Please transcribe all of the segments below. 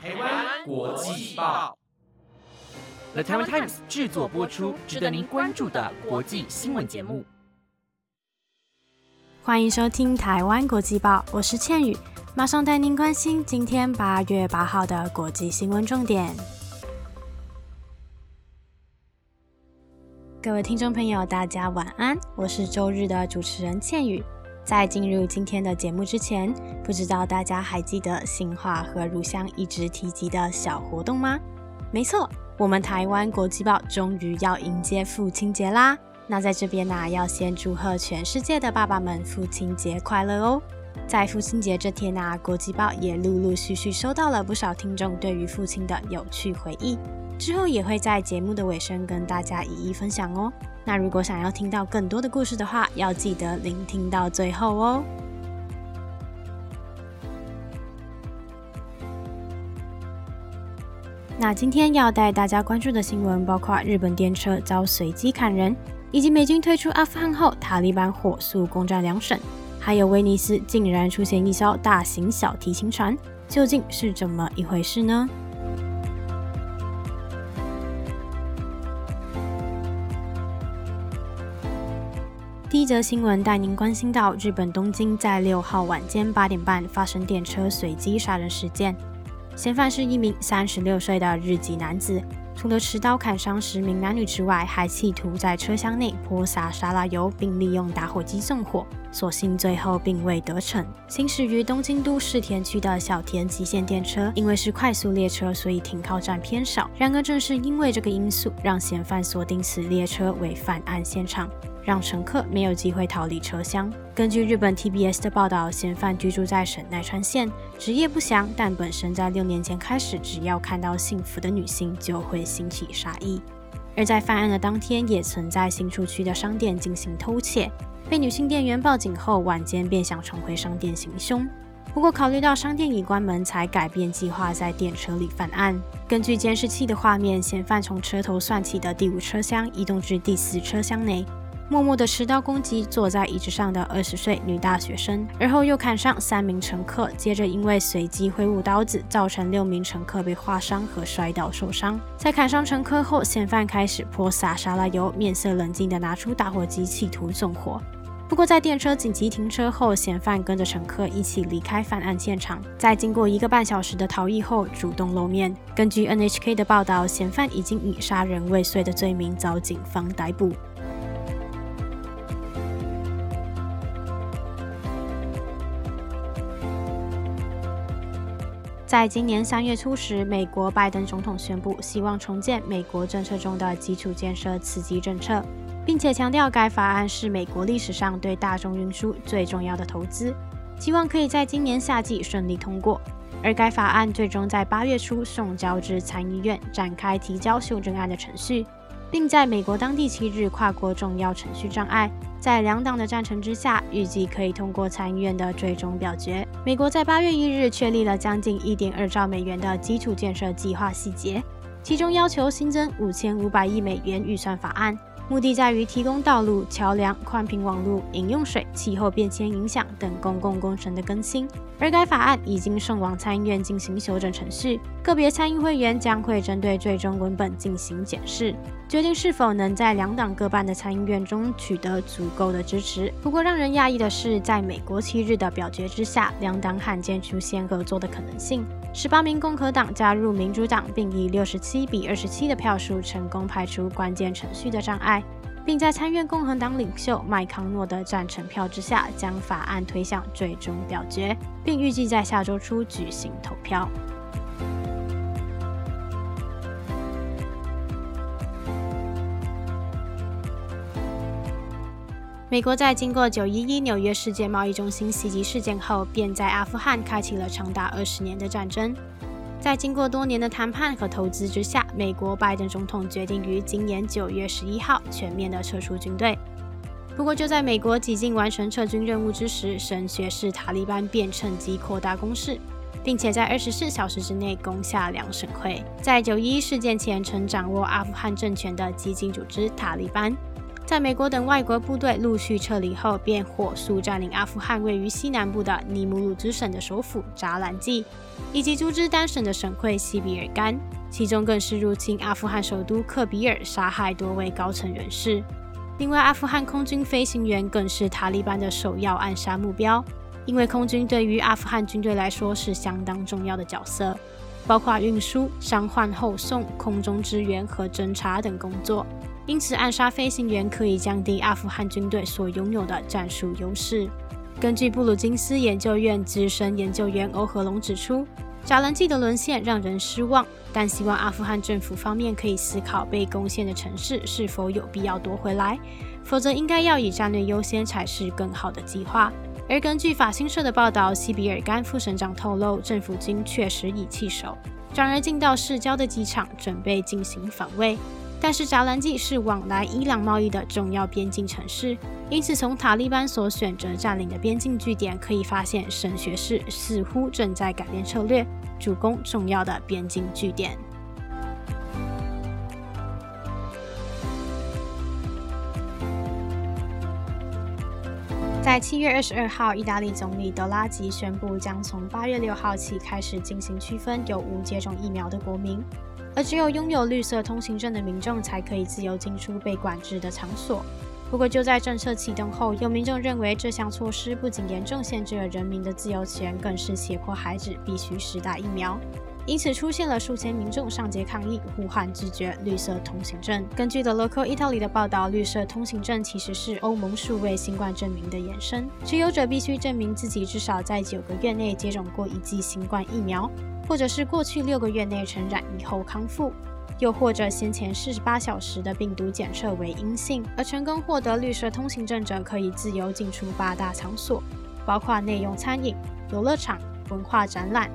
台湾国际报，The Taiwan Times 制作播出，值得您关注的国际新闻节目。欢迎收听台湾国际报，我是倩宇，马上带您关心今天八月八号的国际新闻重点。各位听众朋友，大家晚安，我是周日的主持人倩宇。在进入今天的节目之前，不知道大家还记得新化和乳香一直提及的小活动吗？没错，我们台湾国际报终于要迎接父亲节啦！那在这边呢，要先祝贺全世界的爸爸们父亲节快乐哦！在父亲节这天呢，国际报也陆陆续续收到了不少听众对于父亲的有趣回忆，之后也会在节目的尾声跟大家一一分享哦。那如果想要听到更多的故事的话，要记得聆听到最后哦。那今天要带大家关注的新闻包括日本电车遭随机砍人，以及美军退出阿富汗后塔利班火速攻占两省，还有威尼斯竟然出现一艘大型小提琴船，究竟是怎么一回事呢？第一则新闻带您关心到，日本东京在六号晚间八点半发生电车随机杀人事件，嫌犯是一名三十六岁的日籍男子，除了持刀砍伤十名男女之外，还企图在车厢内泼洒沙拉油，并利用打火机纵火，所幸最后并未得逞。行驶于东京都世田区的小田急线电车，因为是快速列车，所以停靠站偏少。然而正是因为这个因素，让嫌犯锁定此列车为犯案现场。让乘客没有机会逃离车厢。根据日本 TBS 的报道，嫌犯居住在神奈川县，职业不详，但本身在六年前开始，只要看到幸福的女性就会兴起杀意。而在犯案的当天，也曾在新出区的商店进行偷窃，被女性店员报警后，晚间便想重回商店行凶。不过考虑到商店已关门，才改变计划，在电车里犯案。根据监视器的画面，嫌犯从车头算起的第五车厢移动至第四车厢内。默默的持刀攻击坐在椅子上的二十岁女大学生，而后又砍伤三名乘客，接着因为随机挥舞刀子，造成六名乘客被划伤和摔倒受伤。在砍伤乘客后，嫌犯开始泼洒沙拉油，面色冷静的拿出打火机企图纵火。不过在电车紧急停车后，嫌犯跟着乘客一起离开犯案现场，在经过一个半小时的逃逸后，主动露面。根据 NHK 的报道，嫌犯已经以杀人未遂的罪名遭警方逮捕。在今年三月初时，美国拜登总统宣布希望重建美国政策中的基础建设刺激政策，并且强调该法案是美国历史上对大众运输最重要的投资，希望可以在今年夏季顺利通过。而该法案最终在八月初送交至参议院，展开提交修正案的程序。并在美国当地七日跨过重要程序障碍，在两党的赞成之下，预计可以通过参议院的最终表决。美国在八月一日确立了将近一点二兆美元的基础建设计划细节，其中要求新增五千五百亿美元预算法案。目的在于提供道路、桥梁、宽频网络、饮用水、气候变迁影响等公共工程的更新。而该法案已经送往参议院进行修正程序，个别参议会员将会针对最终文本进行检视，决定是否能在两党各半的参议院中取得足够的支持。不过，让人讶异的是，在美国七日的表决之下，两党罕见出现合作的可能性。十八名共和党加入民主党，并以六十七比二十七的票数成功排除关键程序的障碍，并在参院共和党领袖麦康诺的赞成票之下，将法案推向最终表决，并预计在下周初举行投票。美国在经过九一一纽约世界贸易中心袭击事件后，便在阿富汗开启了长达二十年的战争。在经过多年的谈判和投资之下，美国拜登总统决定于今年九月十一号全面的撤出军队。不过，就在美国几近完成撤军任务之时，神学士塔利班便趁机扩大攻势，并且在二十四小时之内攻下两省会。在九一一事件前曾掌握阿富汗政权的激进组织塔利班。在美国等外国部队陆续撤离后，便火速占领阿富汗位于西南部的尼姆鲁兹省的首府扎兰季，以及组织单省的省会西比尔干，其中更是入侵阿富汗首都克比尔，杀害多位高层人士。另外，阿富汗空军飞行员更是塔利班的首要暗杀目标，因为空军对于阿富汗军队来说是相当重要的角色，包括运输、伤患后送、空中支援和侦察等工作。因此，暗杀飞行员可以降低阿富汗军队所拥有的战术优势。根据布鲁金斯研究院资深研究员欧和龙指出。扎兰季的沦陷让人失望，但希望阿富汗政府方面可以思考被攻陷的城市是否有必要夺回来，否则应该要以战略优先才是更好的计划。而根据法新社的报道，西比尔甘副省长透露，政府军确实已弃守，转而进到市郊的机场，准备进行防卫。但是扎兰季是往来伊朗贸易的重要边境城市，因此从塔利班所选择占领的边境据点可以发现，神学士似乎正在改变策略，主攻重要的边境据点。在七月二十二号，意大利总理德拉吉宣布，将从八月六号起开始进行区分有无接种疫苗的国民。而只有拥有绿色通行证的民众才可以自由进出被管制的场所。不过，就在政策启动后，有民众认为这项措施不仅严重限制了人民的自由权，更是胁迫孩子必须施打疫苗。因此，出现了数千民众上街抗议，呼喊拒绝绿色通行证。根据 The Local Italy 的报道，绿色通行证其实是欧盟数位新冠证明的延伸，持有者必须证明自己至少在九个月内接种过一剂新冠疫苗。或者是过去六个月内承染以后康复，又或者先前四十八小时的病毒检测为阴性，而成功获得绿色通行证者可以自由进出八大场所，包括内用餐饮、游乐场、文化展览、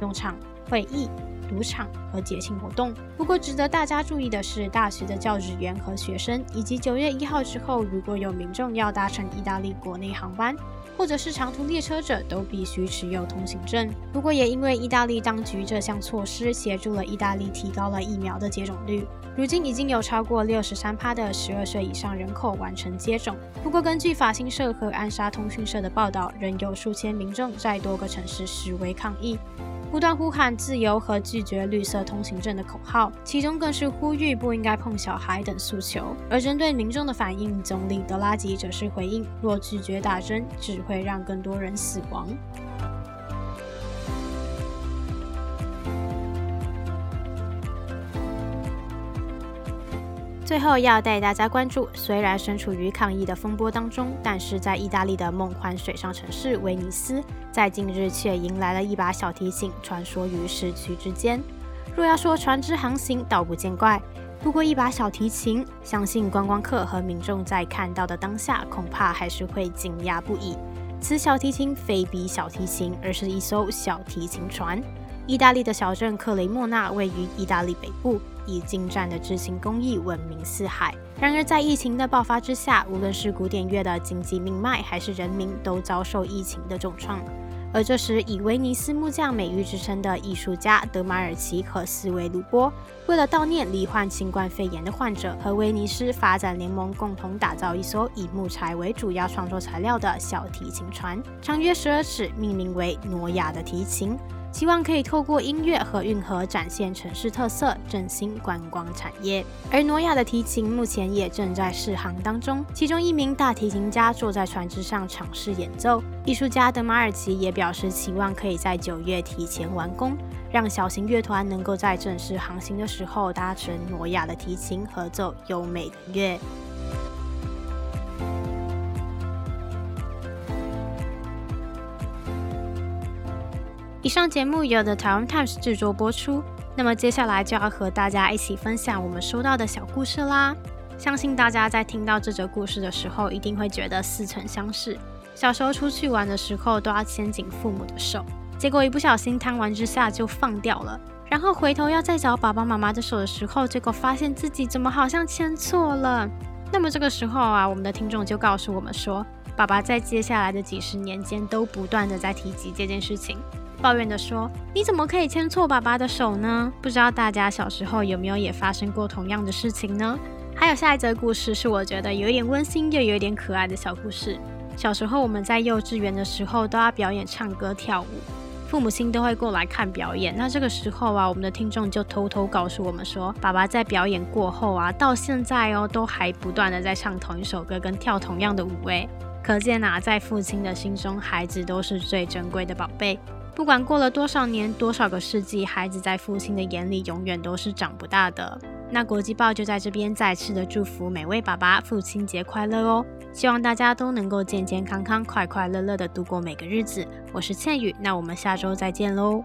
农场、会议。赌场和节庆活动。不过，值得大家注意的是，大学的教职员和学生，以及九月一号之后，如果有民众要搭乘意大利国内航班，或者是长途列车者，都必须持有通行证。不过，也因为意大利当局这项措施，协助了意大利提高了疫苗的接种率。如今已经有超过六十三趴的十二岁以上人口完成接种。不过，根据法新社和安莎通讯社的报道，仍有数千民众在多个城市示威抗议。不断呼喊自由和拒绝绿色通行证的口号，其中更是呼吁不应该碰小孩等诉求。而针对民众的反应，总理德拉吉则是回应：若拒绝打针，只会让更多人死亡。最后要带大家关注，虽然身处于抗议的风波当中，但是在意大利的梦幻水上城市威尼斯，在近日却迎来了一把小提琴穿梭于市区之间。若要说船只航行，倒不见怪。不过一把小提琴，相信观光客和民众在看到的当下，恐怕还是会惊讶不已。此小提琴非比小提琴，而是一艘小提琴船。意大利的小镇克雷莫纳位于意大利北部。以精湛的制琴工艺闻名四海。然而，在疫情的爆发之下，无论是古典乐的经济命脉，还是人民，都遭受疫情的重创。而这时，以威尼斯木匠美誉之称的艺术家德马尔奇和斯维鲁波，为了悼念罹患新冠肺炎的患者，和威尼斯发展联盟共同打造一艘以木材为主要创作材料的小提琴船，长约十二尺，命名为诺亚的提琴。希望可以透过音乐和运河展现城市特色，振兴观光产业。而诺亚的提琴目前也正在试航当中，其中一名大提琴家坐在船只上尝试演奏。艺术家德马尔奇也表示，期望可以在九月提前完工，让小型乐团能够在正式航行的时候搭乘诺亚的提琴合奏优美的乐。以上节目由 The Taiwan Times 制作播出。那么接下来就要和大家一起分享我们收到的小故事啦。相信大家在听到这则故事的时候，一定会觉得似曾相识。小时候出去玩的时候，都要牵紧父母的手，结果一不小心贪玩之下就放掉了。然后回头要再找爸爸妈妈的手的时候，结果发现自己怎么好像牵错了。那么这个时候啊，我们的听众就告诉我们说，爸爸在接下来的几十年间都不断的在提及这件事情。抱怨的说：“你怎么可以牵错爸爸的手呢？不知道大家小时候有没有也发生过同样的事情呢？还有下一则故事是我觉得有一点温馨又有一点可爱的小故事。小时候我们在幼稚园的时候都要表演唱歌跳舞，父母亲都会过来看表演。那这个时候啊，我们的听众就偷偷告诉我们说，爸爸在表演过后啊，到现在哦都还不断的在唱同一首歌跟跳同样的舞诶。可见啊，在父亲的心中，孩子都是最珍贵的宝贝。不管过了多少年、多少个世纪，孩子在父亲的眼里永远都是长不大的。那国际报就在这边再次的祝福每位爸爸父亲节快乐哦！希望大家都能够健健康康、快快乐乐的度过每个日子。我是倩宇，那我们下周再见喽。